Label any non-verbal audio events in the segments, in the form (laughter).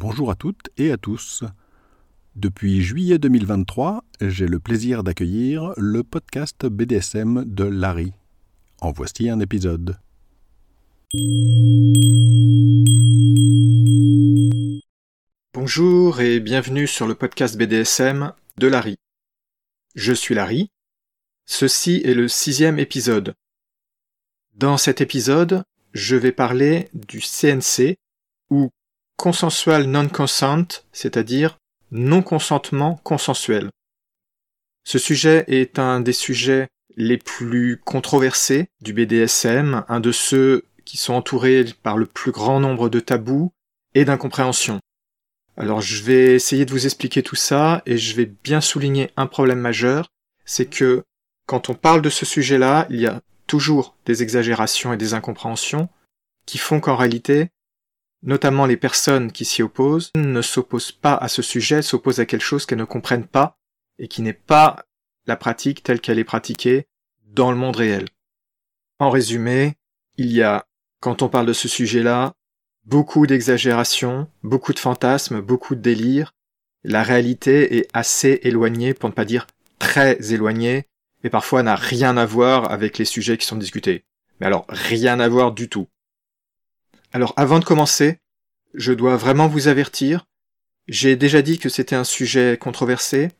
Bonjour à toutes et à tous. Depuis juillet 2023, j'ai le plaisir d'accueillir le podcast BDSM de Larry. En voici un épisode. Bonjour et bienvenue sur le podcast BDSM de Larry. Je suis Larry. Ceci est le sixième épisode. Dans cet épisode, je vais parler du CNC consensual non-consent, c'est-à-dire non-consentement consensuel. Ce sujet est un des sujets les plus controversés du BDSM, un de ceux qui sont entourés par le plus grand nombre de tabous et d'incompréhensions. Alors je vais essayer de vous expliquer tout ça et je vais bien souligner un problème majeur, c'est que quand on parle de ce sujet-là, il y a toujours des exagérations et des incompréhensions qui font qu'en réalité, notamment les personnes qui s'y opposent, ne s'opposent pas à ce sujet, s'opposent à quelque chose qu'elles ne comprennent pas et qui n'est pas la pratique telle qu'elle est pratiquée dans le monde réel. En résumé, il y a, quand on parle de ce sujet-là, beaucoup d'exagérations, beaucoup de fantasmes, beaucoup de délires. La réalité est assez éloignée, pour ne pas dire très éloignée, et parfois n'a rien à voir avec les sujets qui sont discutés. Mais alors, rien à voir du tout. Alors avant de commencer, je dois vraiment vous avertir, j'ai déjà dit que c'était un sujet controversé,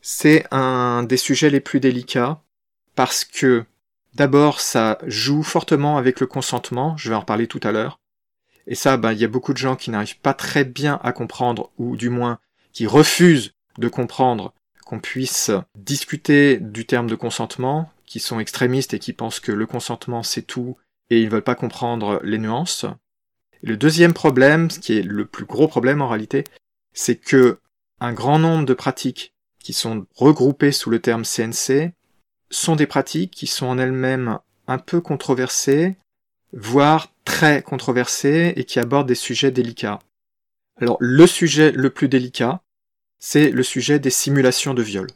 c'est un des sujets les plus délicats, parce que d'abord ça joue fortement avec le consentement, je vais en reparler tout à l'heure, et ça, ben, il y a beaucoup de gens qui n'arrivent pas très bien à comprendre, ou du moins qui refusent de comprendre qu'on puisse discuter du terme de consentement, qui sont extrémistes et qui pensent que le consentement c'est tout et ils ne veulent pas comprendre les nuances. le deuxième problème, ce qui est le plus gros problème en réalité, c'est que un grand nombre de pratiques qui sont regroupées sous le terme CNC sont des pratiques qui sont en elles-mêmes un peu controversées, voire très controversées et qui abordent des sujets délicats. Alors le sujet le plus délicat, c'est le sujet des simulations de viol.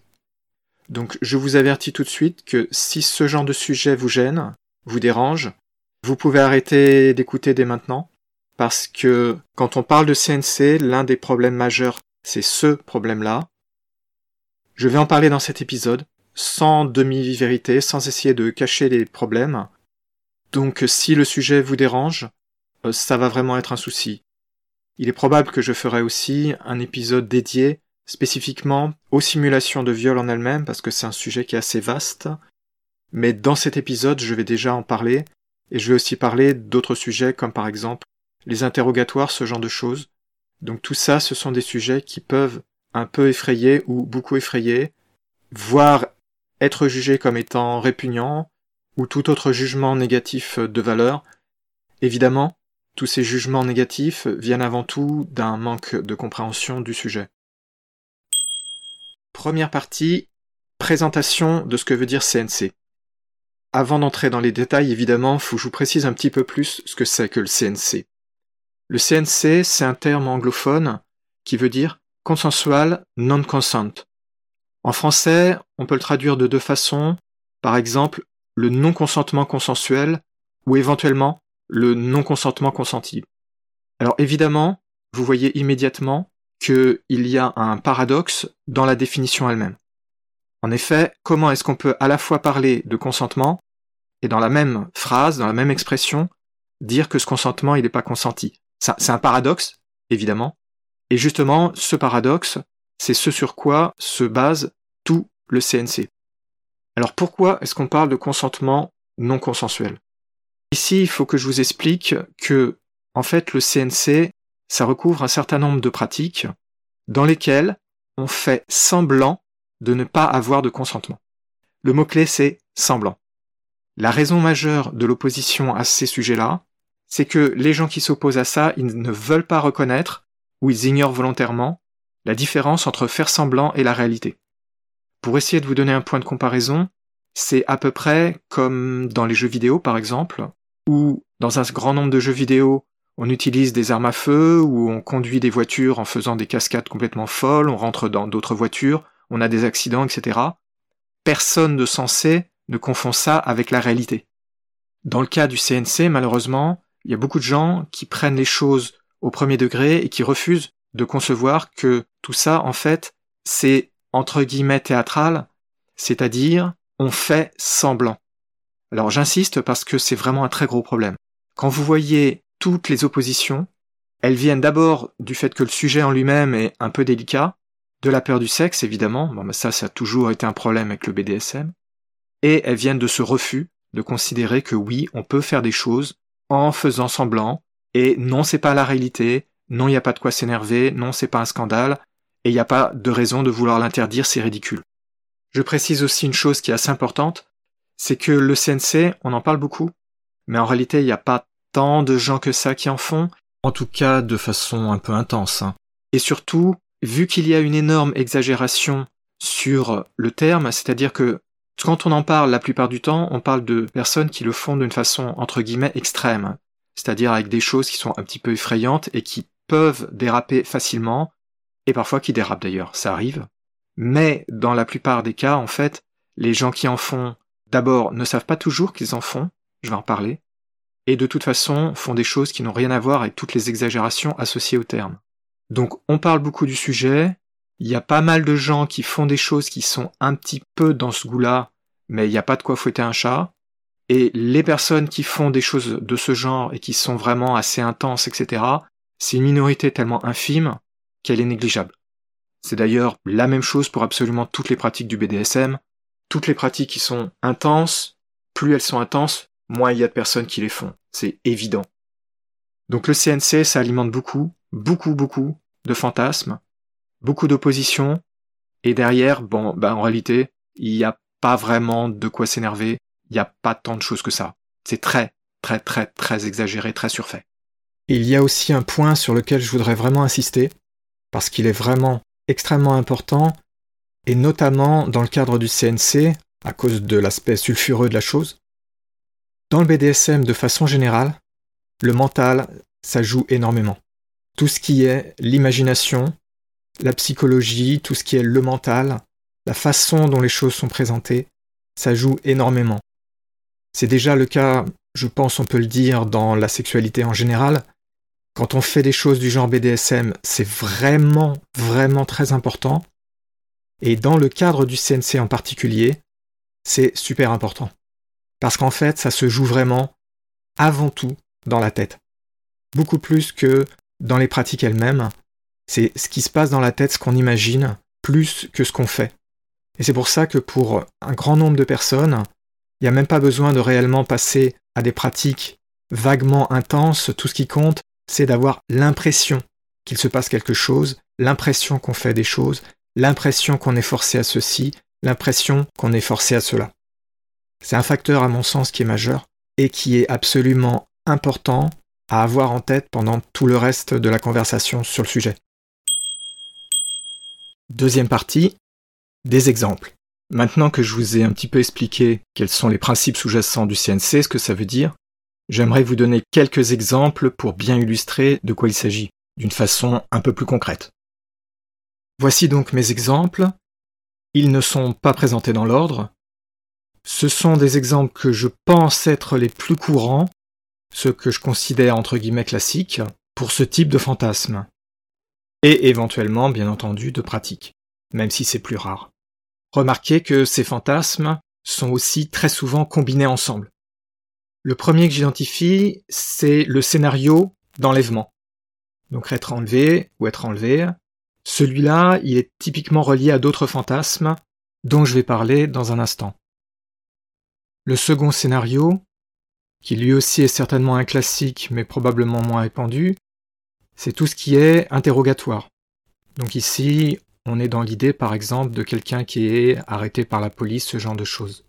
Donc je vous avertis tout de suite que si ce genre de sujet vous gêne, vous dérange, vous pouvez arrêter d'écouter dès maintenant, parce que quand on parle de CNC, l'un des problèmes majeurs, c'est ce problème-là. Je vais en parler dans cet épisode, sans demi-vérité, sans essayer de cacher les problèmes. Donc si le sujet vous dérange, euh, ça va vraiment être un souci. Il est probable que je ferai aussi un épisode dédié spécifiquement aux simulations de viol en elles-mêmes, parce que c'est un sujet qui est assez vaste. Mais dans cet épisode, je vais déjà en parler, et je vais aussi parler d'autres sujets comme par exemple les interrogatoires, ce genre de choses. Donc tout ça, ce sont des sujets qui peuvent un peu effrayer ou beaucoup effrayer, voire être jugés comme étant répugnants ou tout autre jugement négatif de valeur. Évidemment, tous ces jugements négatifs viennent avant tout d'un manque de compréhension du sujet. Première partie, présentation de ce que veut dire CNC. Avant d'entrer dans les détails, évidemment, faut que je vous précise un petit peu plus ce que c'est que le CNC. Le CNC, c'est un terme anglophone qui veut dire consensual non-consent. En français, on peut le traduire de deux façons, par exemple le non-consentement consensuel ou éventuellement le non-consentement consenti. Alors évidemment, vous voyez immédiatement qu'il y a un paradoxe dans la définition elle-même. En effet, comment est-ce qu'on peut à la fois parler de consentement et dans la même phrase, dans la même expression, dire que ce consentement il n'est pas consenti? C'est un paradoxe, évidemment. Et justement, ce paradoxe, c'est ce sur quoi se base tout le CNC. Alors pourquoi est-ce qu'on parle de consentement non consensuel? Ici, il faut que je vous explique que, en fait, le CNC, ça recouvre un certain nombre de pratiques dans lesquelles on fait semblant de ne pas avoir de consentement. Le mot-clé, c'est semblant. La raison majeure de l'opposition à ces sujets-là, c'est que les gens qui s'opposent à ça, ils ne veulent pas reconnaître, ou ils ignorent volontairement, la différence entre faire semblant et la réalité. Pour essayer de vous donner un point de comparaison, c'est à peu près comme dans les jeux vidéo par exemple, où dans un grand nombre de jeux vidéo, on utilise des armes à feu, ou on conduit des voitures en faisant des cascades complètement folles, on rentre dans d'autres voitures, on a des accidents, etc. Personne de sensé ne confond ça avec la réalité. Dans le cas du CNC, malheureusement, il y a beaucoup de gens qui prennent les choses au premier degré et qui refusent de concevoir que tout ça, en fait, c'est entre guillemets théâtral, c'est-à-dire on fait semblant. Alors j'insiste parce que c'est vraiment un très gros problème. Quand vous voyez toutes les oppositions, elles viennent d'abord du fait que le sujet en lui-même est un peu délicat, de la peur du sexe évidemment, bon, ça ça a toujours été un problème avec le BDSM, et elles viennent de ce refus de considérer que oui, on peut faire des choses en faisant semblant, et non c'est pas la réalité, non il n'y a pas de quoi s'énerver, non c'est pas un scandale, et il n'y a pas de raison de vouloir l'interdire, c'est ridicule. Je précise aussi une chose qui est assez importante, c'est que le CNC, on en parle beaucoup, mais en réalité il n'y a pas tant de gens que ça qui en font, en tout cas de façon un peu intense. Hein. Et surtout, vu qu'il y a une énorme exagération sur le terme, c'est-à-dire que quand on en parle la plupart du temps, on parle de personnes qui le font d'une façon entre guillemets extrême, c'est-à-dire avec des choses qui sont un petit peu effrayantes et qui peuvent déraper facilement, et parfois qui dérapent d'ailleurs, ça arrive. Mais dans la plupart des cas, en fait, les gens qui en font, d'abord, ne savent pas toujours qu'ils en font, je vais en parler, et de toute façon font des choses qui n'ont rien à voir avec toutes les exagérations associées au terme. Donc on parle beaucoup du sujet, il y a pas mal de gens qui font des choses qui sont un petit peu dans ce goût-là, mais il n'y a pas de quoi fouetter un chat, et les personnes qui font des choses de ce genre et qui sont vraiment assez intenses, etc., c'est une minorité tellement infime qu'elle est négligeable. C'est d'ailleurs la même chose pour absolument toutes les pratiques du BDSM. Toutes les pratiques qui sont intenses, plus elles sont intenses, moins il y a de personnes qui les font. C'est évident. Donc le CNC, ça alimente beaucoup, beaucoup, beaucoup de fantasmes, beaucoup d'opposition, et derrière, bon, bah en réalité, il n'y a pas vraiment de quoi s'énerver, il n'y a pas tant de choses que ça. C'est très, très, très, très exagéré, très surfait. Il y a aussi un point sur lequel je voudrais vraiment insister, parce qu'il est vraiment extrêmement important, et notamment dans le cadre du CNC, à cause de l'aspect sulfureux de la chose, dans le BDSM, de façon générale, le mental, ça joue énormément. Tout ce qui est l'imagination, la psychologie, tout ce qui est le mental, la façon dont les choses sont présentées, ça joue énormément. C'est déjà le cas, je pense on peut le dire, dans la sexualité en général. Quand on fait des choses du genre BDSM, c'est vraiment, vraiment très important. Et dans le cadre du CNC en particulier, c'est super important. Parce qu'en fait, ça se joue vraiment avant tout dans la tête. Beaucoup plus que dans les pratiques elles-mêmes. C'est ce qui se passe dans la tête, ce qu'on imagine, plus que ce qu'on fait. Et c'est pour ça que pour un grand nombre de personnes, il n'y a même pas besoin de réellement passer à des pratiques vaguement intenses. Tout ce qui compte, c'est d'avoir l'impression qu'il se passe quelque chose, l'impression qu'on fait des choses, l'impression qu'on est forcé à ceci, l'impression qu'on est forcé à cela. C'est un facteur à mon sens qui est majeur et qui est absolument important à avoir en tête pendant tout le reste de la conversation sur le sujet. Deuxième partie, des exemples. Maintenant que je vous ai un petit peu expliqué quels sont les principes sous-jacents du CNC, ce que ça veut dire, j'aimerais vous donner quelques exemples pour bien illustrer de quoi il s'agit, d'une façon un peu plus concrète. Voici donc mes exemples. Ils ne sont pas présentés dans l'ordre, ce sont des exemples que je pense être les plus courants, ceux que je considère entre guillemets classiques, pour ce type de fantasme. Et éventuellement, bien entendu, de pratiques, même si c'est plus rare. Remarquez que ces fantasmes sont aussi très souvent combinés ensemble. Le premier que j'identifie, c'est le scénario d'enlèvement. Donc être enlevé ou être enlevé. Celui-là, il est typiquement relié à d'autres fantasmes dont je vais parler dans un instant. Le second scénario, qui lui aussi est certainement un classique mais probablement moins répandu, c'est tout ce qui est interrogatoire. Donc ici, on est dans l'idée par exemple de quelqu'un qui est arrêté par la police, ce genre de choses.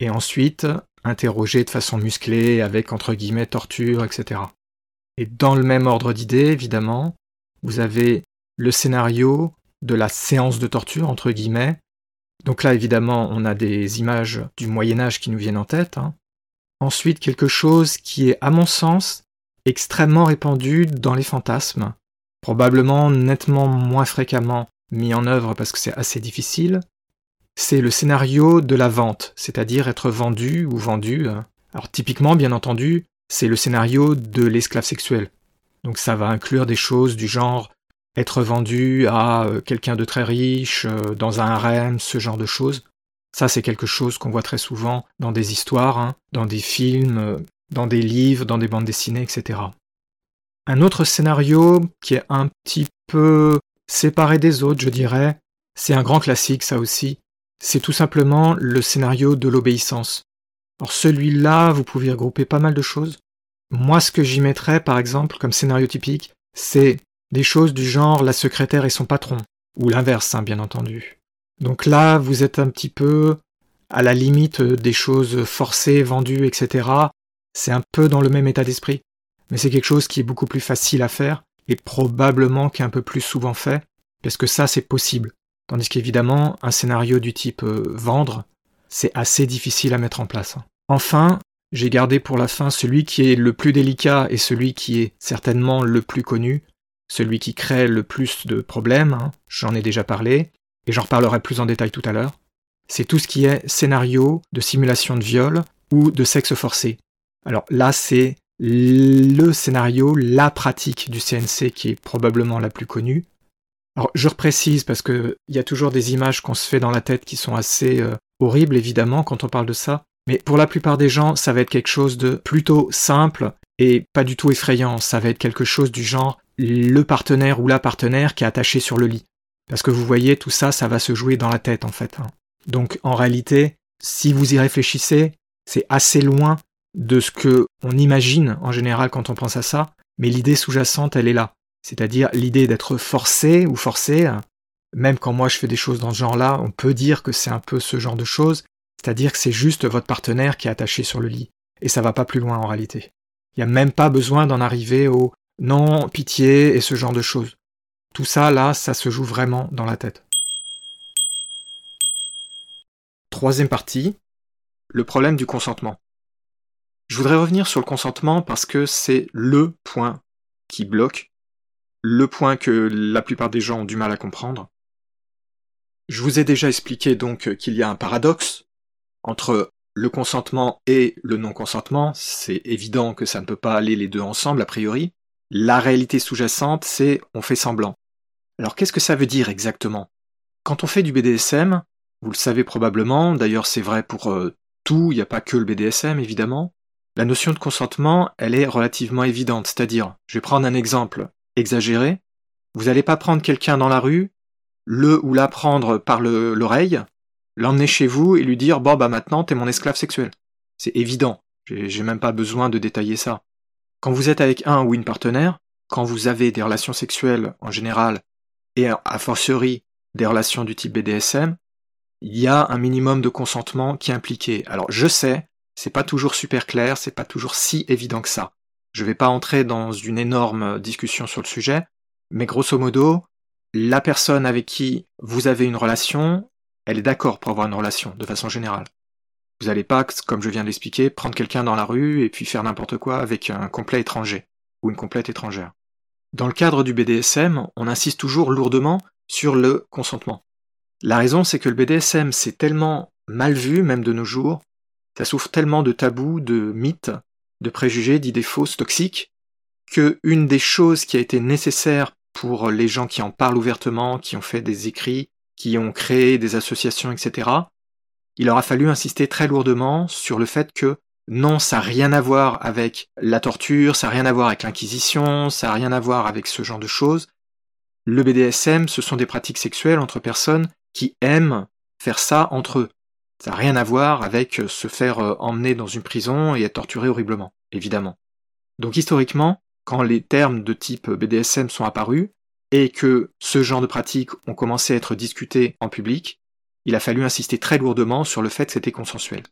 Et ensuite, interrogé de façon musclée avec entre guillemets torture, etc. Et dans le même ordre d'idée, évidemment, vous avez le scénario de la séance de torture, entre guillemets, donc là, évidemment, on a des images du Moyen Âge qui nous viennent en tête. Hein. Ensuite, quelque chose qui est, à mon sens, extrêmement répandu dans les fantasmes, probablement nettement moins fréquemment mis en œuvre parce que c'est assez difficile, c'est le scénario de la vente, c'est-à-dire être vendu ou vendu. Alors typiquement, bien entendu, c'est le scénario de l'esclave sexuel. Donc ça va inclure des choses du genre être vendu à euh, quelqu'un de très riche, euh, dans un harem, ce genre de choses. Ça, c'est quelque chose qu'on voit très souvent dans des histoires, hein, dans des films, euh, dans des livres, dans des bandes dessinées, etc. Un autre scénario qui est un petit peu séparé des autres, je dirais, c'est un grand classique, ça aussi. C'est tout simplement le scénario de l'obéissance. Alors celui-là, vous pouvez regrouper pas mal de choses. Moi, ce que j'y mettrais, par exemple, comme scénario typique, c'est des choses du genre la secrétaire et son patron, ou l'inverse, hein, bien entendu. Donc là, vous êtes un petit peu à la limite des choses forcées, vendues, etc. C'est un peu dans le même état d'esprit. Mais c'est quelque chose qui est beaucoup plus facile à faire, et probablement qui est un peu plus souvent fait, parce que ça, c'est possible. Tandis qu'évidemment, un scénario du type euh, vendre, c'est assez difficile à mettre en place. Enfin, j'ai gardé pour la fin celui qui est le plus délicat et celui qui est certainement le plus connu, celui qui crée le plus de problèmes, hein. j'en ai déjà parlé, et j'en reparlerai plus en détail tout à l'heure. C'est tout ce qui est scénario de simulation de viol ou de sexe forcé. Alors là, c'est le scénario, la pratique du CNC qui est probablement la plus connue, alors, je reprécise parce qu'il y a toujours des images qu'on se fait dans la tête qui sont assez euh, horribles, évidemment, quand on parle de ça. Mais pour la plupart des gens, ça va être quelque chose de plutôt simple et pas du tout effrayant. Ça va être quelque chose du genre le partenaire ou la partenaire qui est attaché sur le lit. Parce que vous voyez, tout ça, ça va se jouer dans la tête, en fait. Hein. Donc, en réalité, si vous y réfléchissez, c'est assez loin de ce que on imagine en général quand on pense à ça, mais l'idée sous-jacente, elle est là. C'est-à-dire l'idée d'être forcé ou forcé, même quand moi je fais des choses dans ce genre-là, on peut dire que c'est un peu ce genre de choses, c'est-à-dire que c'est juste votre partenaire qui est attaché sur le lit, et ça va pas plus loin en réalité. Il n'y a même pas besoin d'en arriver au non, pitié et ce genre de choses. Tout ça, là, ça se joue vraiment dans la tête. Troisième partie, le problème du consentement. Je voudrais revenir sur le consentement parce que c'est le point qui bloque le point que la plupart des gens ont du mal à comprendre. Je vous ai déjà expliqué donc qu'il y a un paradoxe entre le consentement et le non-consentement. C'est évident que ça ne peut pas aller les deux ensemble a priori. La réalité sous-jacente, c'est on fait semblant. Alors qu'est-ce que ça veut dire exactement? Quand on fait du BDSM, vous le savez probablement, d'ailleurs c'est vrai pour euh, tout, il n'y a pas que le BDSM évidemment, la notion de consentement, elle est relativement évidente, c'est-à-dire, je vais prendre un exemple exagéré. Vous n'allez pas prendre quelqu'un dans la rue, le ou la prendre par l'oreille, l'emmener chez vous et lui dire bon bah maintenant t'es mon esclave sexuel. C'est évident. J'ai même pas besoin de détailler ça. Quand vous êtes avec un ou une partenaire, quand vous avez des relations sexuelles en général, et a fortiori des relations du type BDSM, il y a un minimum de consentement qui est impliqué. Alors je sais, c'est pas toujours super clair, c'est pas toujours si évident que ça. Je vais pas entrer dans une énorme discussion sur le sujet, mais grosso modo, la personne avec qui vous avez une relation, elle est d'accord pour avoir une relation, de façon générale. Vous n'allez pas, comme je viens de l'expliquer, prendre quelqu'un dans la rue et puis faire n'importe quoi avec un complet étranger, ou une complète étrangère. Dans le cadre du BDSM, on insiste toujours lourdement sur le consentement. La raison, c'est que le BDSM, c'est tellement mal vu, même de nos jours, ça souffre tellement de tabous, de mythes, de préjugés, d'idées fausses, toxiques, que une des choses qui a été nécessaire pour les gens qui en parlent ouvertement, qui ont fait des écrits, qui ont créé des associations, etc., il aura fallu insister très lourdement sur le fait que non, ça n'a rien à voir avec la torture, ça n'a rien à voir avec l'inquisition, ça n'a rien à voir avec ce genre de choses. Le BDSM, ce sont des pratiques sexuelles entre personnes qui aiment faire ça entre eux. Ça n'a rien à voir avec euh, se faire euh, emmener dans une prison et être torturé horriblement, évidemment. Donc historiquement, quand les termes de type BDSM sont apparus, et que ce genre de pratiques ont commencé à être discutés en public, il a fallu insister très lourdement sur le fait que c'était consensuel.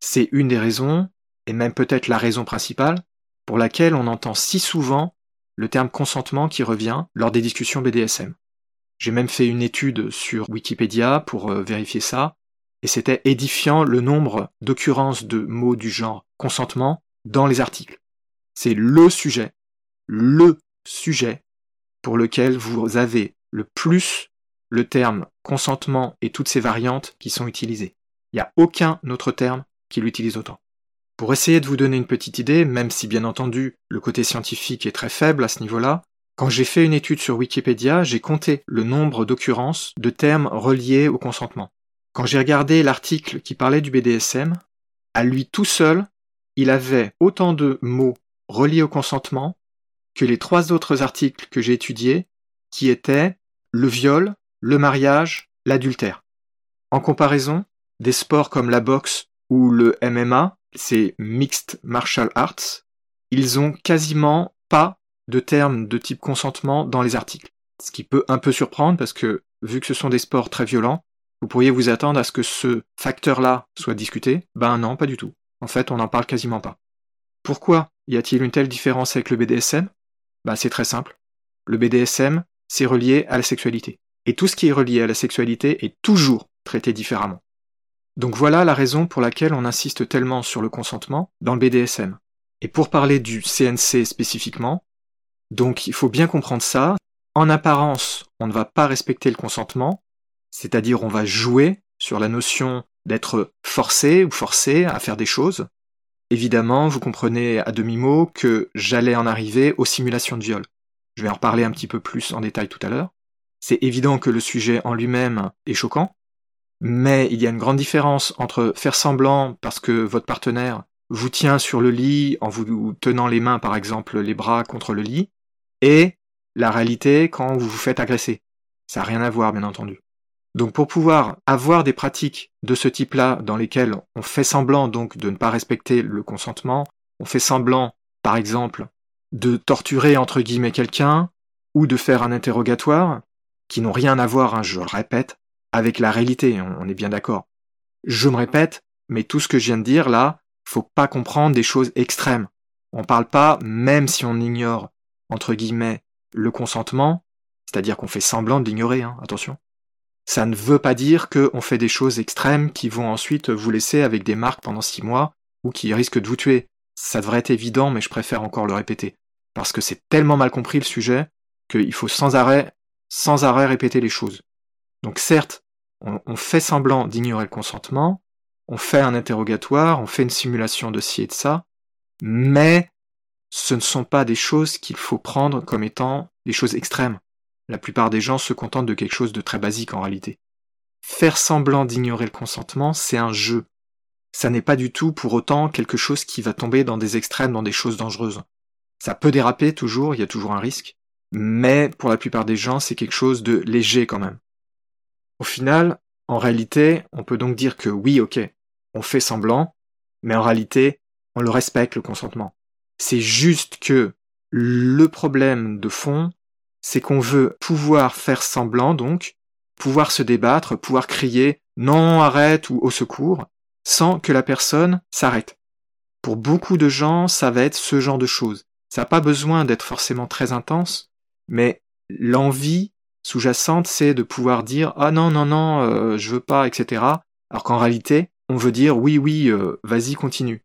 C'est une des raisons, et même peut-être la raison principale, pour laquelle on entend si souvent le terme consentement qui revient lors des discussions BDSM. J'ai même fait une étude sur Wikipédia pour euh, vérifier ça, et c'était édifiant le nombre d'occurrences de mots du genre consentement dans les articles. C'est le sujet, le sujet pour lequel vous avez le plus le terme consentement et toutes ses variantes qui sont utilisées. Il n'y a aucun autre terme qui l'utilise autant. Pour essayer de vous donner une petite idée, même si bien entendu le côté scientifique est très faible à ce niveau-là, quand j'ai fait une étude sur Wikipédia, j'ai compté le nombre d'occurrences de termes reliés au consentement. Quand j'ai regardé l'article qui parlait du BDSM, à lui tout seul, il avait autant de mots reliés au consentement que les trois autres articles que j'ai étudiés, qui étaient le viol, le mariage, l'adultère. En comparaison, des sports comme la boxe ou le MMA, c'est Mixed Martial Arts, ils ont quasiment pas de termes de type consentement dans les articles. Ce qui peut un peu surprendre parce que, vu que ce sont des sports très violents, vous pourriez vous attendre à ce que ce facteur-là soit discuté. Ben non, pas du tout. En fait, on n'en parle quasiment pas. Pourquoi y a-t-il une telle différence avec le BDSM Ben c'est très simple. Le BDSM, c'est relié à la sexualité. Et tout ce qui est relié à la sexualité est toujours traité différemment. Donc voilà la raison pour laquelle on insiste tellement sur le consentement dans le BDSM. Et pour parler du CNC spécifiquement, donc il faut bien comprendre ça. En apparence, on ne va pas respecter le consentement, c'est-à-dire on va jouer sur la notion d'être forcé ou forcé à faire des choses. Évidemment, vous comprenez à demi-mot que j'allais en arriver aux simulations de viol. Je vais en reparler un petit peu plus en détail tout à l'heure. C'est évident que le sujet en lui-même est choquant, mais il y a une grande différence entre faire semblant parce que votre partenaire vous tient sur le lit en vous tenant les mains, par exemple, les bras contre le lit, et la réalité quand vous vous faites agresser. Ça n'a rien à voir, bien entendu. Donc pour pouvoir avoir des pratiques de ce type-là dans lesquelles on fait semblant donc de ne pas respecter le consentement, on fait semblant, par exemple, de torturer entre guillemets quelqu'un, ou de faire un interrogatoire, qui n'ont rien à voir, hein, je le répète, avec la réalité, on, est bien d'accord. Je me répète, mais tout ce que je viens de dire là, faut pas comprendre des choses extrêmes. On parle pas, même si on ignore, entre guillemets, le consentement, c'est-à-dire qu'on fait semblant de l'ignorer, hein, attention. Ça ne veut pas dire qu'on fait des choses extrêmes qui vont ensuite vous laisser avec des marques pendant six mois ou qui risquent de vous tuer. Ça devrait être évident, mais je préfère encore le répéter. Parce que c'est tellement mal compris le sujet qu'il faut sans arrêt, sans arrêt répéter les choses. Donc certes, on, fait semblant d'ignorer le consentement, on fait un interrogatoire, on fait une simulation de ci et de ça, mais ce ne sont pas des choses qu'il faut prendre comme étant des choses extrêmes. La plupart des gens se contentent de quelque chose de très basique en réalité. Faire semblant d'ignorer le consentement, c'est un jeu. Ça n'est pas du tout pour autant quelque chose qui va tomber dans des extrêmes, dans des choses dangereuses. Ça peut déraper toujours, il y a toujours un risque, mais pour la plupart des gens, c'est quelque chose de léger quand même. Au final, en réalité, on peut donc dire que oui, ok, on fait semblant, mais en réalité, on le respecte, le consentement. C'est juste que le problème de fond, c'est qu'on veut pouvoir faire semblant, donc, pouvoir se débattre, pouvoir crier non, arrête ou au secours, sans que la personne s'arrête. Pour beaucoup de gens, ça va être ce genre de choses. Ça n'a pas besoin d'être forcément très intense, mais l'envie sous-jacente, c'est de pouvoir dire ah non non non, euh, je veux pas, etc. Alors qu'en réalité, on veut dire oui oui, euh, vas-y continue.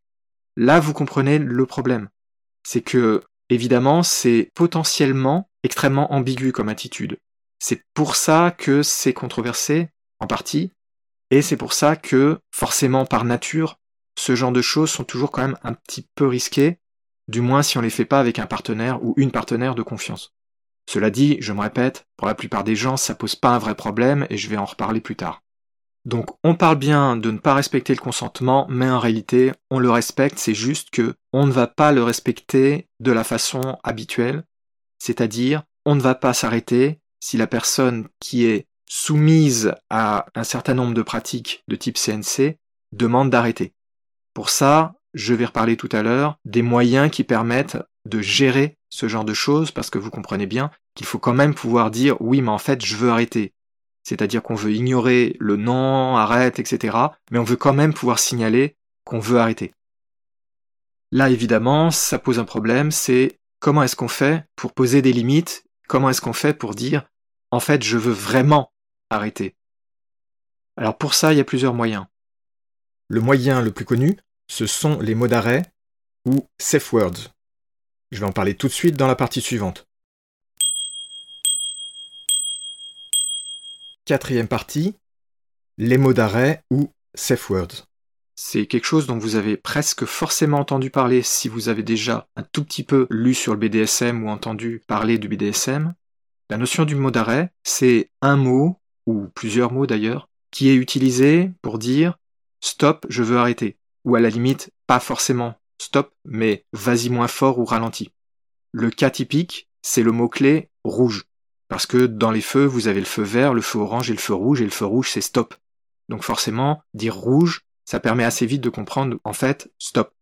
Là, vous comprenez le problème. C'est que évidemment, c'est potentiellement extrêmement ambigu comme attitude. C'est pour ça que c'est controversé, en partie, et c'est pour ça que, forcément par nature, ce genre de choses sont toujours quand même un petit peu risquées, du moins si on les fait pas avec un partenaire ou une partenaire de confiance. Cela dit, je me répète, pour la plupart des gens, ça pose pas un vrai problème et je vais en reparler plus tard. Donc on parle bien de ne pas respecter le consentement, mais en réalité, on le respecte, c'est juste que on ne va pas le respecter de la façon habituelle, c'est-à-dire on ne va pas s'arrêter si la personne qui est soumise à un certain nombre de pratiques de type CNC demande d'arrêter. Pour ça, je vais reparler tout à l'heure des moyens qui permettent de gérer ce genre de choses parce que vous comprenez bien qu'il faut quand même pouvoir dire oui mais en fait je veux arrêter. C'est-à-dire qu'on veut ignorer le non, arrête, etc. Mais on veut quand même pouvoir signaler qu'on veut arrêter. Là évidemment ça pose un problème, c'est comment est-ce qu'on fait pour poser des limites, comment est-ce qu'on fait pour dire en fait je veux vraiment arrêter? Alors pour ça il y a plusieurs moyens. Le moyen le plus connu, ce sont les mots d'arrêt ou safe words. Je vais en parler tout de suite dans la partie suivante. Quatrième partie, les mots d'arrêt ou safe words. c'est quelque chose dont vous avez presque forcément entendu parler si vous avez déjà un tout petit peu lu sur le BDSM ou entendu parler du BDSM. La notion du mot d'arrêt, c'est un mot, ou plusieurs mots d'ailleurs, qui est utilisé pour dire stop, je veux arrêter. Ou à la limite, pas forcément stop, mais vas-y moins fort ou ralenti. Le cas typique, c'est le mot-clé rouge. Parce que dans les feux, vous avez le feu vert, le feu orange et le feu rouge, et le feu rouge, c'est stop. Donc forcément, dire rouge, ça permet assez vite de comprendre, en fait, stop.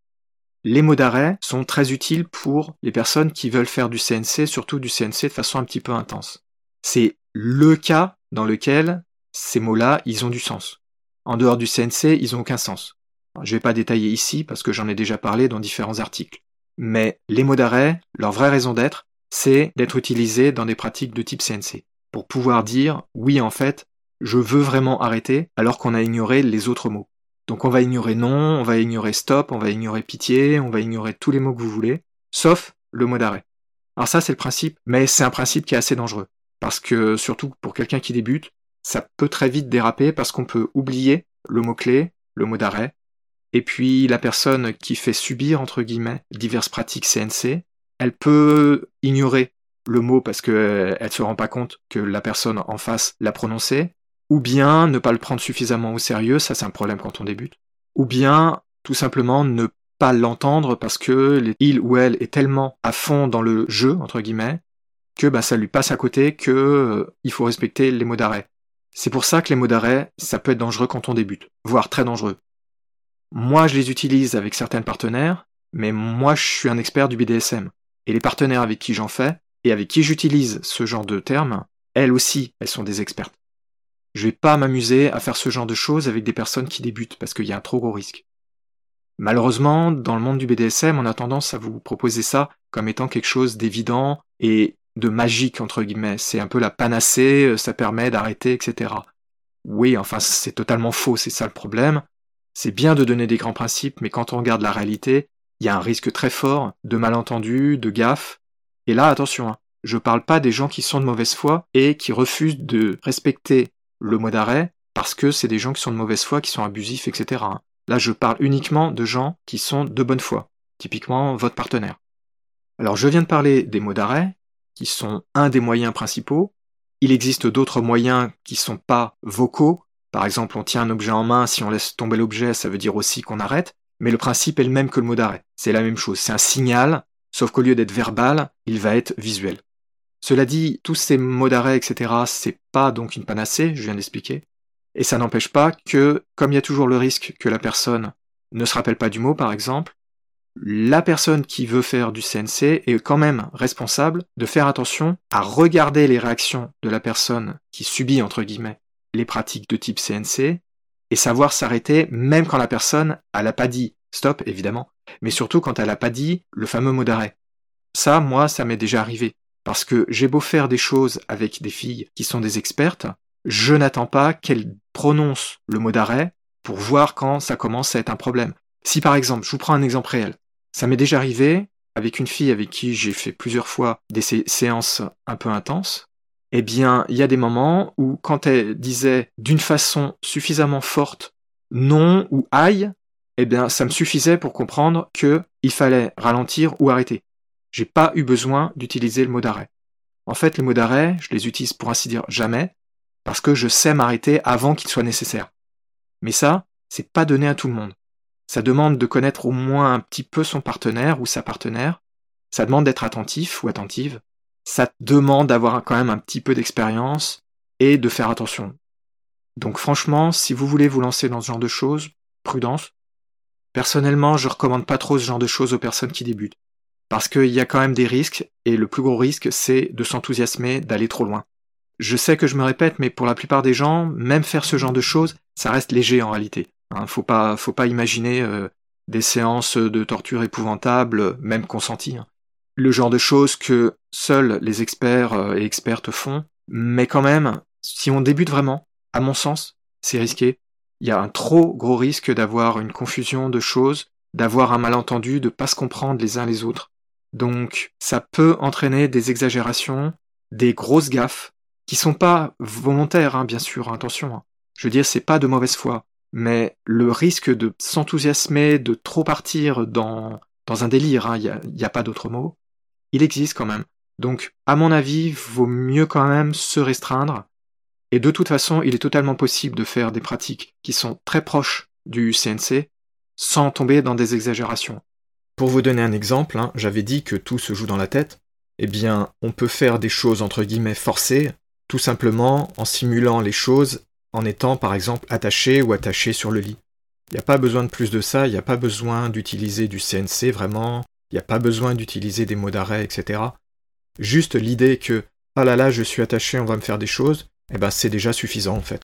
Les mots d'arrêt sont très utiles pour les personnes qui veulent faire du CNC, surtout du CNC de façon un petit peu intense. C'est le cas dans lequel ces mots-là, ils ont du sens. En dehors du CNC, ils n'ont aucun sens. Je ne vais pas détailler ici parce que j'en ai déjà parlé dans différents articles. Mais les mots d'arrêt, leur vraie raison d'être, c'est d'être utilisés dans des pratiques de type CNC. Pour pouvoir dire, oui, en fait, je veux vraiment arrêter alors qu'on a ignoré les autres mots. Donc on va ignorer non, on va ignorer stop, on va ignorer pitié, on va ignorer tous les mots que vous voulez, sauf le mot d'arrêt. Alors ça c'est le principe, mais c'est un principe qui est assez dangereux. Parce que surtout pour quelqu'un qui débute, ça peut très vite déraper parce qu'on peut oublier le mot-clé, le mot d'arrêt, et puis la personne qui fait subir, entre guillemets, diverses pratiques CNC, elle peut ignorer le mot parce qu'elle ne se rend pas compte que la personne en face l'a prononcé, ou bien ne pas le prendre suffisamment au sérieux, ça c'est un problème quand on débute, ou bien tout simplement ne pas l'entendre parce que il ou elle est tellement à fond dans le jeu, entre guillemets, que bah, ça lui passe à côté que euh, il faut respecter les mots d'arrêt. C'est pour ça que les mots d'arrêt, ça peut être dangereux quand on débute, voire très dangereux. Moi, je les utilise avec certains partenaires, mais moi, je suis un expert du BDSM. Et les partenaires avec qui j'en fais, et avec qui j'utilise ce genre de termes, elles aussi, elles sont des expertes. Je vais pas m'amuser à faire ce genre de choses avec des personnes qui débutent parce qu'il y a un trop gros risque. Malheureusement, dans le monde du BDSM, on a tendance à vous proposer ça comme étant quelque chose d'évident et de magique, entre guillemets. C'est un peu la panacée, euh, ça permet d'arrêter, etc. Oui, enfin, c'est totalement faux, c'est ça le problème. C'est bien de donner des grands principes, mais quand on regarde la réalité, il y a un risque très fort de malentendus, de gaffes. Et là, attention, hein, je parle pas des gens qui sont de mauvaise foi et qui refusent de respecter le mot d'arrêt parce que c'est des gens qui sont de mauvaise foi, qui sont abusifs, etc. Là, je parle uniquement de gens qui sont de bonne foi, typiquement votre partenaire. Alors, je viens de parler des mots d'arrêt, qui sont un des moyens principaux. Il existe d'autres moyens qui sont pas vocaux. Par exemple, on tient un objet en main, si on laisse tomber l'objet, ça veut dire aussi qu'on arrête. Mais le principe est le même que le mot d'arrêt. C'est la même chose. C'est un signal, sauf qu'au lieu d'être verbal, il va être visuel. Cela dit, tous ces mots d'arrêt, etc., c'est pas donc une panacée, je viens d'expliquer. Et ça n'empêche pas que, comme il y a toujours le risque que la personne ne se rappelle pas du mot, par exemple, la personne qui veut faire du CNC est quand même responsable de faire attention à regarder les réactions de la personne qui subit, entre guillemets, les pratiques de type CNC et savoir s'arrêter même quand la personne, elle n'a pas dit stop, évidemment, mais surtout quand elle n'a pas dit le fameux mot d'arrêt. Ça, moi, ça m'est déjà arrivé. Parce que j'ai beau faire des choses avec des filles qui sont des expertes, je n'attends pas qu'elles prononcent le mot d'arrêt pour voir quand ça commence à être un problème. Si par exemple, je vous prends un exemple réel, ça m'est déjà arrivé avec une fille avec qui j'ai fait plusieurs fois des séances un peu intenses, eh bien, il y a des moments où quand elle disait d'une façon suffisamment forte non ou aïe, eh bien, ça me suffisait pour comprendre que il fallait ralentir ou arrêter. J'ai pas eu besoin d'utiliser le mot d'arrêt. En fait, les mots d'arrêt, je les utilise pour ainsi dire jamais, parce que je sais m'arrêter avant qu'il soit nécessaire. Mais ça, c'est pas donné à tout le monde. Ça demande de connaître au moins un petit peu son partenaire ou sa partenaire. Ça demande d'être attentif ou attentive. Ça demande d'avoir quand même un petit peu d'expérience et de faire attention. Donc franchement, si vous voulez vous lancer dans ce genre de choses, prudence. Personnellement, je recommande pas trop ce genre de choses aux personnes qui débutent. Parce qu'il y a quand même des risques, et le plus gros risque, c'est de s'enthousiasmer, d'aller trop loin. Je sais que je me répète, mais pour la plupart des gens, même faire ce genre de choses, ça reste léger en réalité. Hein, faut pas, faut pas imaginer euh, des séances de torture épouvantables, même consenties. Hein. Le genre de choses que seuls les experts euh, et expertes font. Mais quand même, si on débute vraiment, à mon sens, c'est risqué. Il y a un trop gros risque d'avoir une confusion de choses, d'avoir un malentendu, de pas se comprendre les uns les autres. Donc, ça peut entraîner des exagérations, des grosses gaffes, qui sont pas volontaires, hein, bien sûr, attention. Hein. Je veux dire, c'est pas de mauvaise foi mais le risque de s'enthousiasmer, de trop partir dans, dans un délire, il hein, n'y a, a pas d'autre mot, il existe quand même. Donc, à mon avis, vaut mieux quand même se restreindre. Et de toute façon, il est totalement possible de faire des pratiques qui sont très proches du CNC sans tomber dans des exagérations. Pour vous donner un exemple, hein, j'avais dit que tout se joue dans la tête. Eh bien, on peut faire des choses entre guillemets forcées, tout simplement en simulant les choses en étant par exemple attaché ou attaché sur le lit. Il n'y a pas besoin de plus de ça, il n'y a pas besoin d'utiliser du CNC vraiment, il n'y a pas besoin d'utiliser des mots d'arrêt, etc. Juste l'idée que ah là là, je suis attaché, on va me faire des choses, eh ben c'est déjà suffisant en fait.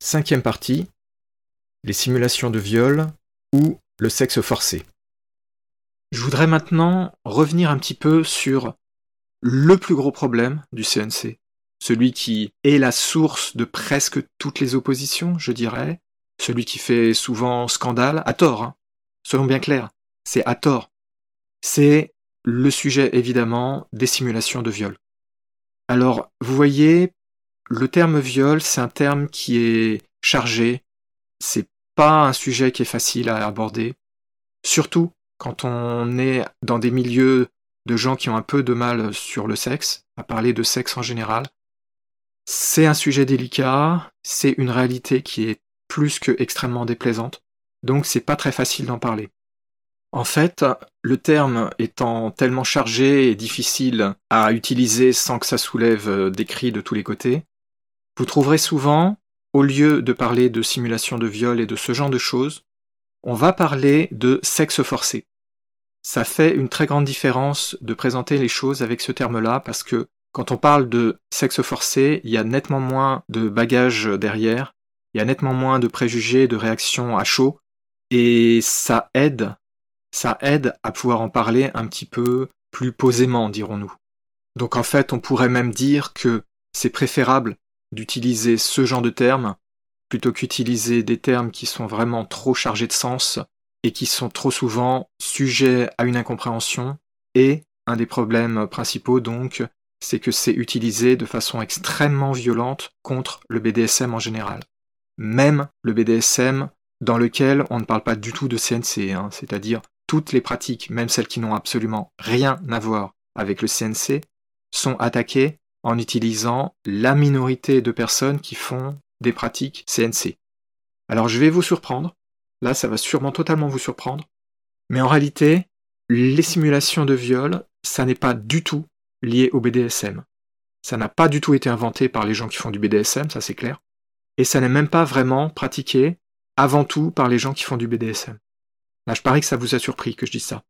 Cinquième partie, les simulations de viol ou le sexe forcé. Je voudrais maintenant revenir un petit peu sur le plus gros problème du CNC, celui qui est la source de presque toutes les oppositions, je dirais, celui qui fait souvent scandale, à tort, hein. soyons bien clairs, c'est à tort. C'est le sujet évidemment des simulations de viol. Alors, vous voyez, le terme viol, c'est un terme qui est chargé, c'est pas un sujet qui est facile à aborder, surtout quand on est dans des milieux de gens qui ont un peu de mal sur le sexe, à parler de sexe en général. C'est un sujet délicat, c'est une réalité qui est plus que extrêmement déplaisante, donc c'est pas très facile d'en parler. En fait, le terme étant tellement chargé et difficile à utiliser sans que ça soulève des cris de tous les côtés, vous trouverez souvent, au lieu de parler de simulation de viol et de ce genre de choses, on va parler de sexe forcé. Ça fait une très grande différence de présenter les choses avec ce terme-là parce que quand on parle de sexe forcé, il y a nettement moins de bagages derrière, il y a nettement moins de préjugés, de réactions à chaud, et ça aide, ça aide à pouvoir en parler un petit peu plus posément, dirons-nous. Donc en fait, on pourrait même dire que c'est préférable d'utiliser ce genre de termes plutôt qu'utiliser des termes qui sont vraiment trop chargés de sens et qui sont trop souvent sujets à une incompréhension. Et un des problèmes principaux, donc, c'est que c'est utilisé de façon extrêmement violente contre le BDSM en général. Même le BDSM dans lequel on ne parle pas du tout de CNC, hein, c'est-à-dire toutes les pratiques, même celles qui n'ont absolument rien à voir avec le CNC, sont attaquées en utilisant la minorité de personnes qui font des pratiques CNC. Alors je vais vous surprendre, là ça va sûrement totalement vous surprendre, mais en réalité, les simulations de viol, ça n'est pas du tout lié au BDSM. Ça n'a pas du tout été inventé par les gens qui font du BDSM, ça c'est clair, et ça n'est même pas vraiment pratiqué avant tout par les gens qui font du BDSM. Je parie que ça vous a surpris que je dise ça.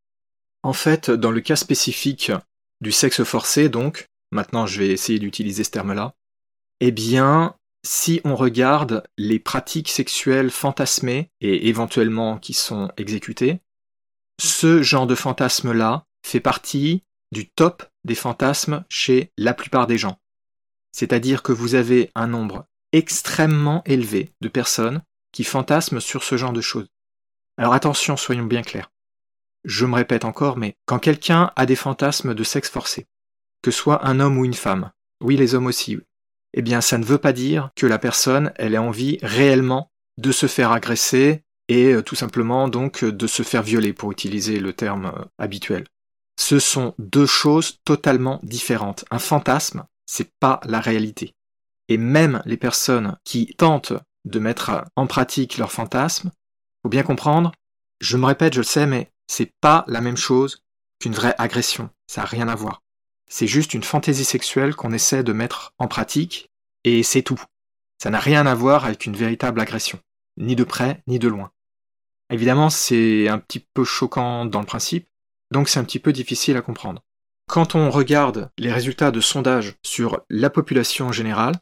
En fait, dans le cas spécifique du sexe forcé, donc, maintenant je vais essayer d'utiliser ce terme-là, eh bien, si on regarde les pratiques sexuelles fantasmées et éventuellement qui sont exécutées, ce genre de fantasme-là fait partie du top des fantasmes chez la plupart des gens. C'est-à-dire que vous avez un nombre extrêmement élevé de personnes qui fantasment sur ce genre de choses. Alors attention, soyons bien clairs. Je me répète encore, mais quand quelqu'un a des fantasmes de sexe forcé, que soit un homme ou une femme, oui les hommes aussi, eh bien ça ne veut pas dire que la personne, elle ait envie réellement de se faire agresser et euh, tout simplement donc de se faire violer pour utiliser le terme euh, habituel. Ce sont deux choses totalement différentes. Un fantasme, c'est pas la réalité. Et même les personnes qui tentent de mettre en pratique leur fantasme, faut bien comprendre, je me répète, je le sais, mais c'est pas la même chose qu'une vraie agression. Ça n'a rien à voir. C'est juste une fantaisie sexuelle qu'on essaie de mettre en pratique, et c'est tout. Ça n'a rien à voir avec une véritable agression, ni de près, ni de loin. Évidemment, c'est un petit peu choquant dans le principe, donc c'est un petit peu difficile à comprendre. Quand on regarde les résultats de sondages sur la population en général,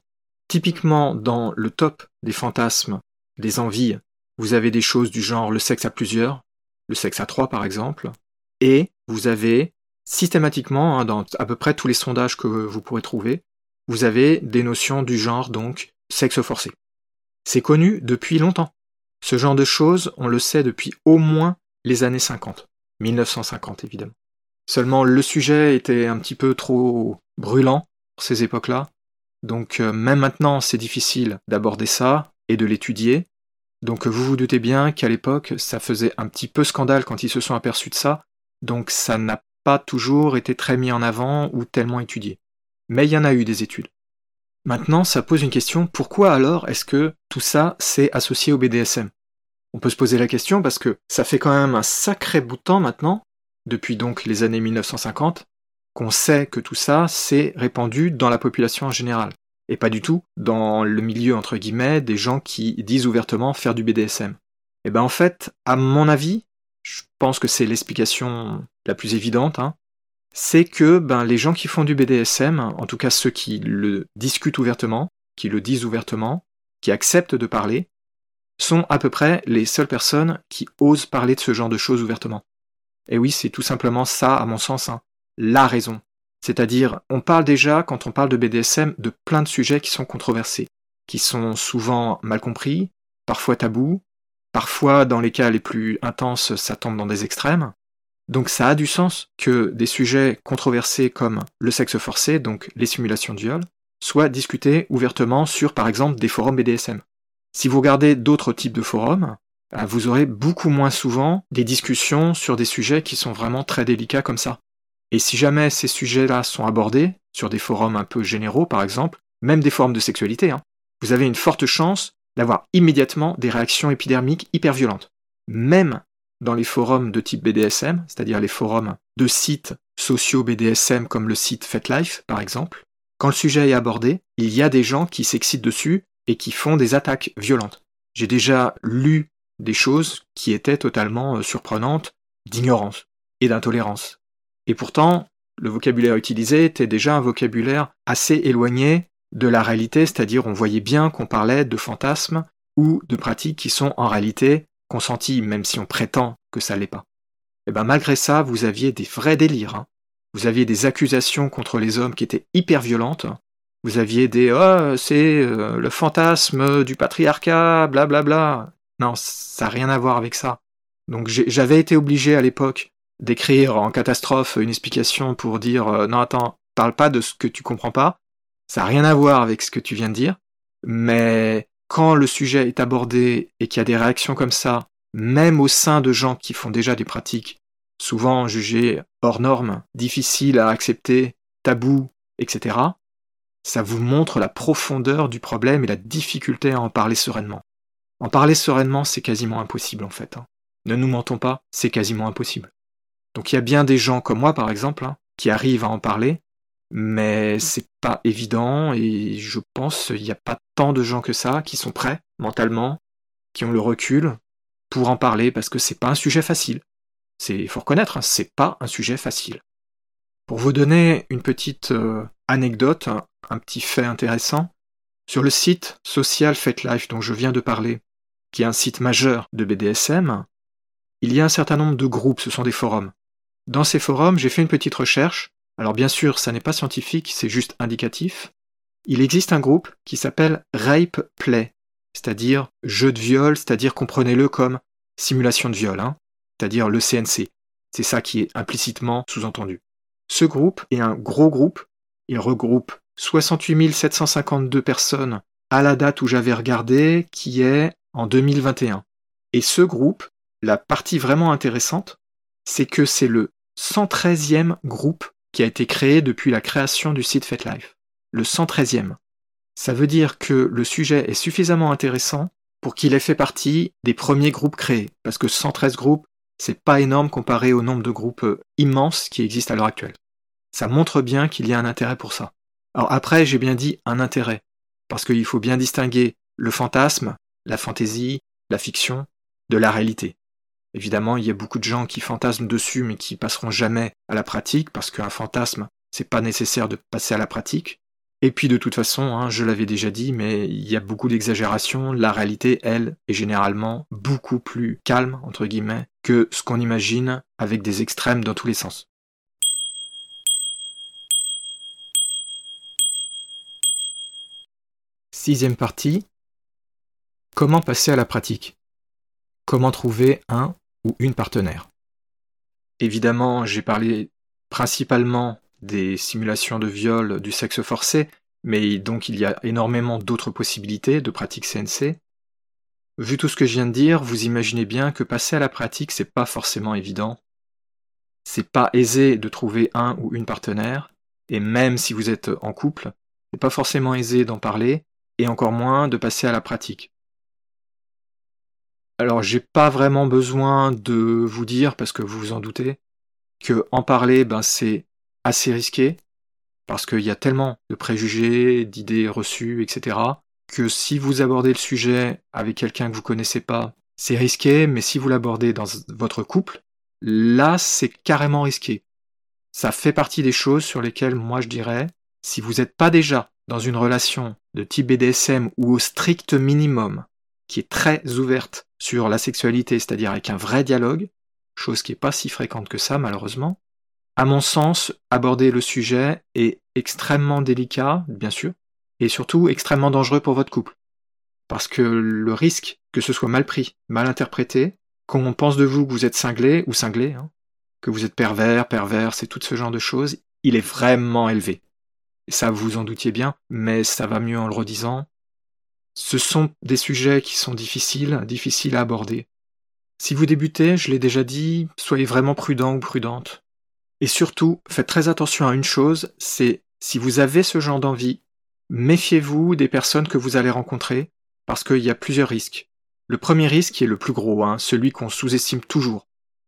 typiquement dans le top des fantasmes, des envies, vous avez des choses du genre le sexe à plusieurs, le sexe à trois par exemple, et vous avez systématiquement, hein, dans à peu près tous les sondages que vous pourrez trouver, vous avez des notions du genre, donc sexe forcé. C'est connu depuis longtemps. Ce genre de choses, on le sait depuis au moins les années 50, 1950 évidemment. Seulement le sujet était un petit peu trop brûlant pour ces époques-là, Donc euh, même maintenant, c'est difficile d'aborder ça et de l'étudier. Donc vous vous doutez bien qu'à l'époque, ça faisait un petit peu scandale quand ils se sont aperçus de ça. Donc ça n'a pas toujours été très mis en avant ou tellement étudié. Mais il y en a eu des études. Maintenant, ça pose une question, pourquoi alors est-ce que tout ça s'est associé au BDSM On peut se poser la question parce que ça fait quand même un sacré bout de temps maintenant, depuis donc les années 1950, qu'on sait que tout ça s'est répandu dans la population en général, et pas du tout dans le milieu entre guillemets des gens qui disent ouvertement faire du BDSM. Et eh ben en fait, à mon avis, je pense que c'est l'explication la plus évidente, hein, c'est que ben, les gens qui font du BDSM, en tout cas ceux qui le discutent ouvertement, qui le disent ouvertement, qui acceptent de parler, sont à peu près les seules personnes qui osent parler de ce genre de choses ouvertement. Et oui, c'est tout simplement ça, à mon sens, hein, la raison. C'est-à-dire, on parle déjà, quand on parle de BDSM, de plein de sujets qui sont controversés, qui sont souvent mal compris, parfois tabous, parfois dans les cas les plus intenses, ça tombe dans des extrêmes, donc ça a du sens que des sujets controversés comme le sexe forcé, donc les simulations de viol, soient discutés ouvertement sur par exemple des forums BDSM. Si vous regardez d'autres types de forums, euh, vous aurez beaucoup moins souvent des discussions sur des sujets qui sont vraiment très délicats comme ça. Et si jamais ces sujets-là sont abordés, sur des forums un peu généraux par exemple, même des forums de sexualité, hein, vous avez une forte chance d'avoir immédiatement des réactions épidermiques hyper violentes. Même dans les forums de type BDSM, c'est-à-dire les forums de sites sociaux BDSM comme le site FetLife par exemple, quand le sujet est abordé, il y a des gens qui s'excitent dessus et qui font des attaques violentes. J'ai déjà lu des choses qui étaient totalement euh, surprenantes d'ignorance et d'intolérance. Et pourtant, le vocabulaire utilisé était déjà un vocabulaire assez éloigné de la réalité, c'est-à-dire on voyait bien qu'on parlait de fantasmes ou de pratiques qui sont en réalité consenti, même si on prétend que ça l'est pas. Et eh ben malgré ça, vous aviez des vrais délires. Hein. Vous aviez des accusations contre les hommes qui étaient hyper violentes. Vous aviez des oh c'est euh, le fantasme du patriarcat, blablabla. Bla, bla. Non, ça n'a rien à voir avec ça. Donc j'avais été obligé à l'époque d'écrire en catastrophe une explication pour dire euh, non attends, parle pas de ce que tu comprends pas. Ça n'a rien à voir avec ce que tu viens de dire. Mais quand le sujet est abordé et qu'il y a des réactions comme ça, même au sein de gens qui font déjà des pratiques souvent jugées hors normes, difficiles à accepter, tabous, etc., ça vous montre la profondeur du problème et la difficulté à en parler sereinement. En parler sereinement, c'est quasiment impossible en fait. Hein. Ne nous mentons pas, c'est quasiment impossible. Donc il y a bien des gens comme moi par exemple, hein, qui arrivent à en parler, mais c'est pas évident et je pense qu'il n'y a pas tant de gens que ça qui sont prêts mentalement, qui ont le recul pour en parler parce que c'est pas un sujet facile. C'est faut reconnaître, hein, c'est pas un sujet facile. Pour vous donner une petite euh, anecdote, un, petit fait intéressant, sur le site Social Life dont je viens de parler, qui est un site majeur de BDSM, il y a un certain nombre de groupes, ce sont des forums. Dans ces forums, j'ai fait une petite recherche alors bien sûr, ça n'est pas scientifique, c'est juste indicatif. Il existe un groupe qui s'appelle Rape Play, c'est-à-dire jeu de viol, c'est-à-dire comprenez-le comme simulation de viol, hein, c'est-à-dire le CNC. C'est ça qui est implicitement sous-entendu. Ce groupe est un gros groupe, il regroupe 68 752 personnes à la date où j'avais regardé, qui est en 2021. Et ce groupe, la partie vraiment intéressante, c'est que c'est le 113e groupe qui a été créé depuis la création du site FetLife, le 113e. Ça veut dire que le sujet est suffisamment intéressant pour qu'il ait fait partie des premiers groupes créés, parce que 113 groupes, c'est pas énorme comparé au nombre de groupes euh, immenses qui existent à l'heure actuelle. Ça montre bien qu'il y a un intérêt pour ça. Alors après, j'ai bien dit un intérêt, parce qu'il faut bien distinguer le fantasme, la fantaisie, la fiction, de la réalité. Évidemment, il y a beaucoup de gens qui fantasment dessus, mais qui passeront jamais à la pratique, parce qu'un fantasme, c'est pas nécessaire de passer à la pratique. Et puis de toute façon, hein, je l'avais déjà dit, mais il y a beaucoup d'exagération. La réalité, elle, est généralement beaucoup plus calme, entre guillemets, que ce qu'on imagine avec des extrêmes dans tous les sens. Sixième partie. Comment passer à la pratique? Comment trouver un une partenaire. Évidemment, j'ai parlé principalement des simulations de viol du sexe forcé, mais donc il y a énormément d'autres possibilités de pratique CNC. Vu tout ce que je viens de dire, vous imaginez bien que passer à la pratique, c'est pas forcément évident. C'est pas aisé de trouver un ou une partenaire, et même si vous êtes en couple, c'est pas forcément aisé d'en parler, et encore moins de passer à la pratique. Alors j'ai pas vraiment besoin de vous dire, parce que vous vous en doutez, que en parler, ben c'est assez risqué, parce qu'il y a tellement de préjugés, d'idées reçues, etc., que si vous abordez le sujet avec quelqu'un que vous connaissez pas, c'est risqué, mais si vous l'abordez dans votre couple, là c'est carrément risqué. Ça fait partie des choses sur lesquelles moi je dirais, si vous n'êtes pas déjà dans une relation de type BDSM ou au strict minimum, qui est très ouverte sur la sexualité, c'est-à-dire avec un vrai dialogue, chose qui n'est pas si fréquente que ça malheureusement, à mon sens, aborder le sujet est extrêmement délicat, bien sûr, et surtout extrêmement dangereux pour votre couple. Parce que le risque que ce soit mal pris, mal interprété, qu'on pense de vous que vous êtes cinglé ou cinglé, hein, que vous êtes pervers, pervers, c'est tout ce genre de choses, il est vraiment élevé. ça, vous en doutiez bien, mais ça va mieux en le redisant. Ce sont des sujets qui sont difficiles, difficiles à aborder. Si vous débutez, je l'ai déjà dit, soyez vraiment prudent ou prudente. Et surtout, faites très attention à une chose, c'est si vous avez ce genre d'envie, méfiez-vous des personnes que vous allez rencontrer, parce qu'il y a plusieurs risques. Le premier risque, qui est le plus gros, hein, celui qu'on sous-estime toujours,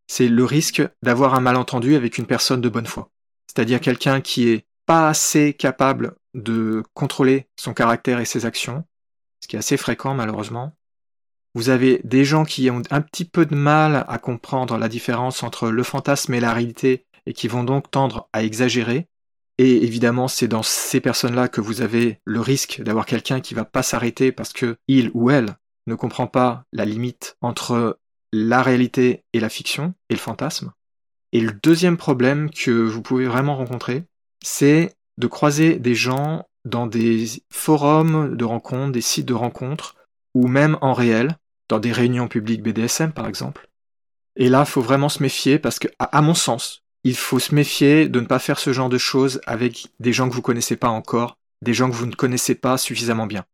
c'est le risque d'avoir un malentendu avec une personne de bonne foi. C'est-à-dire quelqu'un qui est pas assez capable de contrôler son caractère et ses actions, ce qui est assez fréquent malheureusement. Vous avez des gens qui ont un petit peu de mal à comprendre la différence entre le fantasme et la réalité et qui vont donc tendre à exagérer. Et évidemment, c'est dans ces personnes-là que vous avez le risque d'avoir quelqu'un qui va pas s'arrêter parce que il ou elle ne comprend pas la limite entre la réalité et la fiction et le fantasme. Et le deuxième problème que vous pouvez vraiment rencontrer, c'est de croiser des gens dans des forums de rencontres, des sites de rencontres, ou même en réel, dans des réunions publiques BDSM par exemple. Et là, faut vraiment se méfier parce que, à mon sens, il faut se méfier de ne pas faire ce genre de choses avec des gens que vous connaissez pas encore, des gens que vous ne connaissez pas suffisamment bien.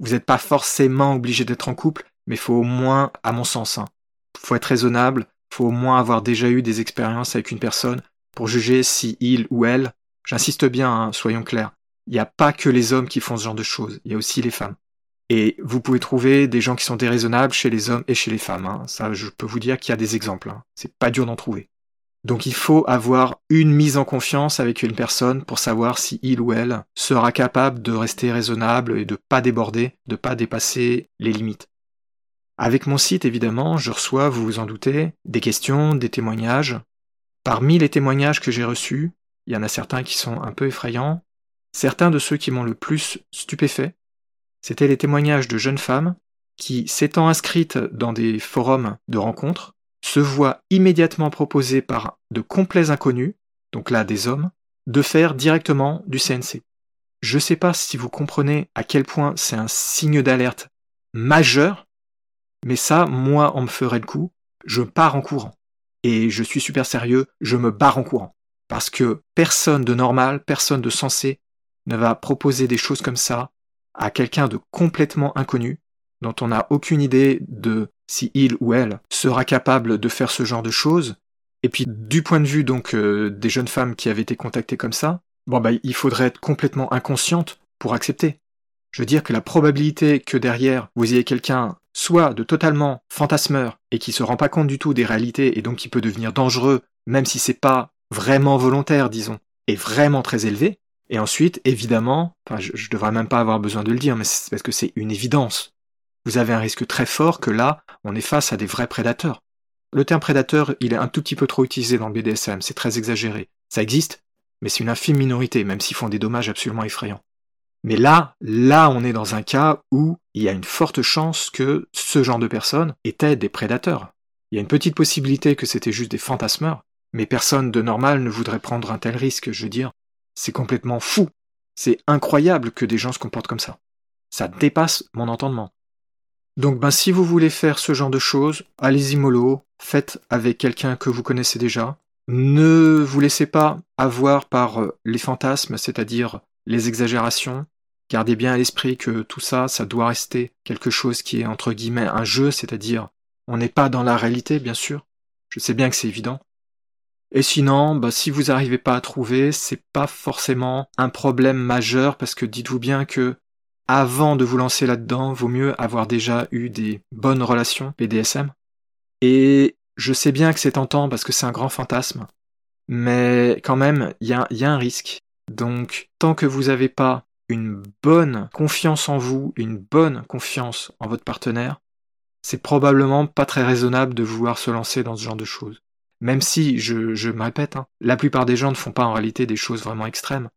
Vous n'êtes pas forcément obligé d'être en couple, mais faut au moins, à mon sens, hein, faut être raisonnable, faut au moins avoir déjà eu des expériences avec une personne pour juger si il ou elle, j'insiste bien, hein, soyons clairs, il n'y a pas que les hommes qui font ce genre de choses, il y a aussi les femmes. Et vous pouvez trouver des gens qui sont déraisonnables chez les hommes et chez les femmes. Hein. Ça, je peux vous dire qu'il y a des exemples. Hein. C'est pas dur d'en trouver. Donc il faut avoir une mise en confiance avec une personne pour savoir si il ou elle sera capable de rester raisonnable et de pas déborder, de pas dépasser les limites. Avec mon site, évidemment, je reçois, vous vous en doutez, des questions, des témoignages. Parmi les témoignages que j'ai reçus, il y en a certains qui sont un peu effrayants. Certains de ceux qui m'ont le plus stupéfait, c'étaient les témoignages de jeunes femmes qui, s'étant inscrites dans des forums de rencontres, se voit immédiatement proposer par de complets inconnus, donc là des hommes, de faire directement du CNC. Je ne sais pas si vous comprenez à quel point c'est un signe d'alerte majeur, mais ça, moi, on me ferait le coup, je pars en courant. Et je suis super sérieux, je me barre en courant. Parce que personne de normal, personne de sensé ne va proposer des choses comme ça à quelqu'un de complètement inconnu, dont on n'a aucune idée de si il ou elle sera capable de faire ce genre de choses. Et puis du point de vue donc euh, des jeunes femmes qui avaient été contactées comme ça, bon bah il faudrait être complètement inconsciente pour accepter. Je veux dire que la probabilité que derrière vous ayez quelqu'un soit de totalement fantasmeur et qui se rend pas compte du tout des réalités et donc qui peut devenir dangereux même si c'est pas vraiment volontaire disons, est vraiment très élevée. Et ensuite, évidemment, je, je devrais même pas avoir besoin de le dire, mais c'est parce que c'est une évidence vous avez un risque très fort que là, on est face à des vrais prédateurs. Le terme prédateur, il est un tout petit peu trop utilisé dans le BDSM, c'est très exagéré. Ça existe, mais c'est une infime minorité, même s'ils font des dommages absolument effrayants. Mais là, là, on est dans un cas où il y a une forte chance que ce genre de personnes étaient des prédateurs. Il y a une petite possibilité que c'était juste des fantasmeurs, mais personne de normal ne voudrait prendre un tel risque, je veux dire. C'est complètement fou. C'est incroyable que des gens se comportent comme ça. Ça dépasse mon entendement. Donc ben, si vous voulez faire ce genre de choses, allez-y mollo, faites avec quelqu'un que vous connaissez déjà. Ne vous laissez pas avoir par euh, les fantasmes, c'est-à-dire les exagérations. Gardez bien à l'esprit que tout ça, ça doit rester quelque chose qui est entre guillemets un jeu, c'est-à-dire on n'est pas dans la réalité, bien sûr. Je sais bien que c'est évident. Et sinon, bah, si vous n'arrivez pas à trouver, c'est pas forcément un problème majeur parce que dites-vous bien que avant de vous lancer là-dedans, vaut mieux avoir déjà eu des bonnes relations BDSM. Et je sais bien que c'est tentant parce que c'est un grand fantasme, mais quand même, il y a, y a un risque. Donc, tant que vous n'avez pas une bonne confiance en vous, une bonne confiance en votre partenaire, c'est probablement pas très raisonnable de vouloir se lancer dans ce genre de choses. Même si, je, je me répète, hein, la plupart des gens ne font pas en réalité des choses vraiment extrêmes.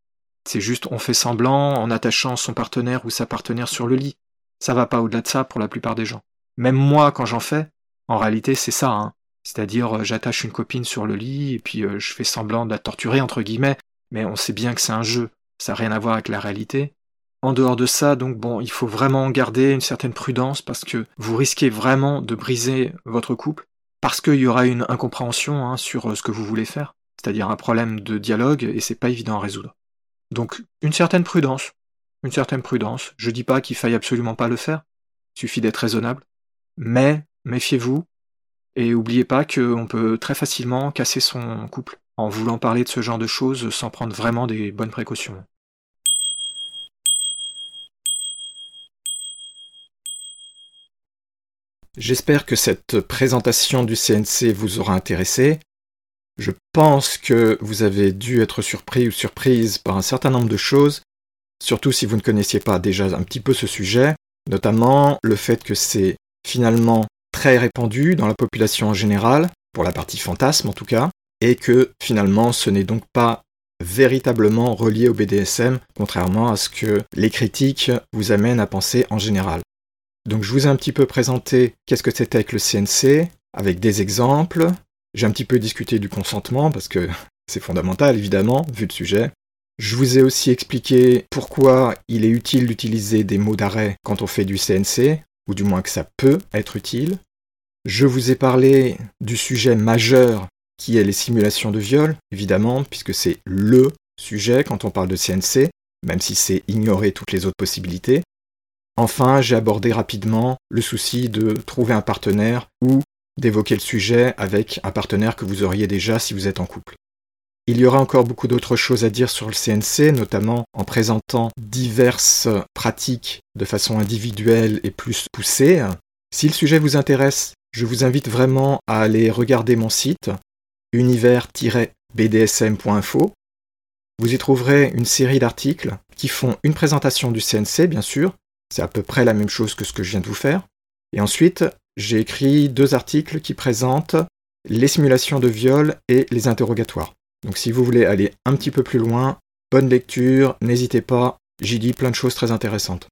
C'est juste on fait semblant en attachant son partenaire ou sa partenaire sur le lit. Ça va pas au-delà de ça pour la plupart des gens. Même moi, quand j'en fais, en réalité, c'est ça. Hein. C'est-à-dire, euh, j'attache une copine sur le lit et puis euh, je fais semblant de la torturer, entre guillemets, mais on sait bien que c'est un jeu. Ça n'a rien à voir avec la réalité. En dehors de ça, donc bon, il faut vraiment garder une certaine prudence parce que vous risquez vraiment de briser votre couple parce qu'il y aura une incompréhension hein, sur euh, ce que vous voulez faire, c'est-à-dire un problème de dialogue et c'est pas évident à résoudre. Donc une certaine prudence, une certaine prudence. Je dis pas qu'il faille absolument pas le faire, il suffit d'être raisonnable, mais méfiez-vous et oubliez pas qu'on peut très facilement casser son couple en voulant parler de ce genre de choses sans prendre vraiment des bonnes précautions. J'espère que cette présentation du CNC vous aura intéressé. Je pense que vous avez dû être surpris ou surprise par un certain nombre de choses, surtout si vous ne connaissiez pas déjà un petit peu ce sujet, notamment le fait que c'est finalement très répandu dans la population en général, pour la partie fantasme en tout cas, et que finalement ce n'est donc pas véritablement relié au BDSM, contrairement à ce que les critiques vous amènent à penser en général. Donc je vous ai un petit peu présenté qu'est-ce que c'était que le CNC, avec des exemples. J'ai un petit peu discuté du consentement, parce que (laughs) c'est fondamental évidemment, vu le sujet. Je vous ai aussi expliqué pourquoi il est utile d'utiliser des mots d'arrêt quand on fait du CNC, ou du moins que ça peut être utile. Je vous ai parlé du sujet majeur qui est les simulations de viol, évidemment, puisque c'est LE sujet quand on parle de CNC, même si c'est ignorer toutes les autres possibilités. Enfin, j'ai abordé rapidement le souci de trouver un partenaire ou d'évoquer le sujet avec un partenaire que vous auriez déjà si vous êtes en couple. Il y aura encore beaucoup d'autres choses à dire sur le CNC, notamment en présentant diverses pratiques de façon individuelle et plus poussée. Si le sujet vous intéresse, je vous invite vraiment à aller regarder mon site univers-bdsm.info. Vous y trouverez une série d'articles qui font une présentation du CNC, bien sûr, c'est à peu près la même chose que ce que je viens de vous faire. Et ensuite, j'ai écrit deux articles qui présentent les simulations de viol et les interrogatoires. Donc si vous voulez aller un petit peu plus loin, bonne lecture, n'hésitez pas, j'y dis plein de choses très intéressantes.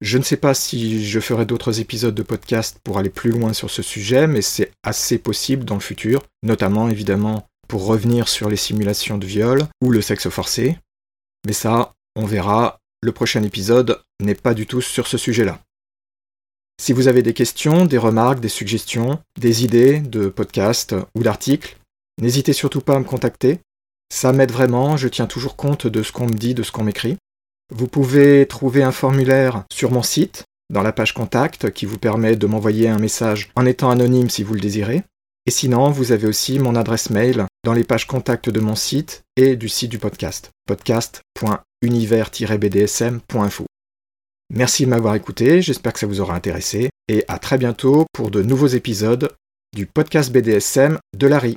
Je ne sais pas si je ferai d'autres épisodes de podcast pour aller plus loin sur ce sujet, mais c'est assez possible dans le futur, notamment évidemment pour revenir sur les simulations de viol ou le sexe forcé. Mais ça, on verra le prochain épisode n'est pas du tout sur ce sujet-là. Si vous avez des questions, des remarques, des suggestions, des idées de podcasts ou d'articles, n'hésitez surtout pas à me contacter. Ça m'aide vraiment, je tiens toujours compte de ce qu'on me dit, de ce qu'on m'écrit. Vous pouvez trouver un formulaire sur mon site, dans la page contact, qui vous permet de m'envoyer un message en étant anonyme si vous le désirez. Et sinon, vous avez aussi mon adresse mail dans les pages contact de mon site et du site du podcast, podcast.univers-bdsm.info. Merci de m'avoir écouté, j'espère que ça vous aura intéressé, et à très bientôt pour de nouveaux épisodes du podcast BDSM de Larry.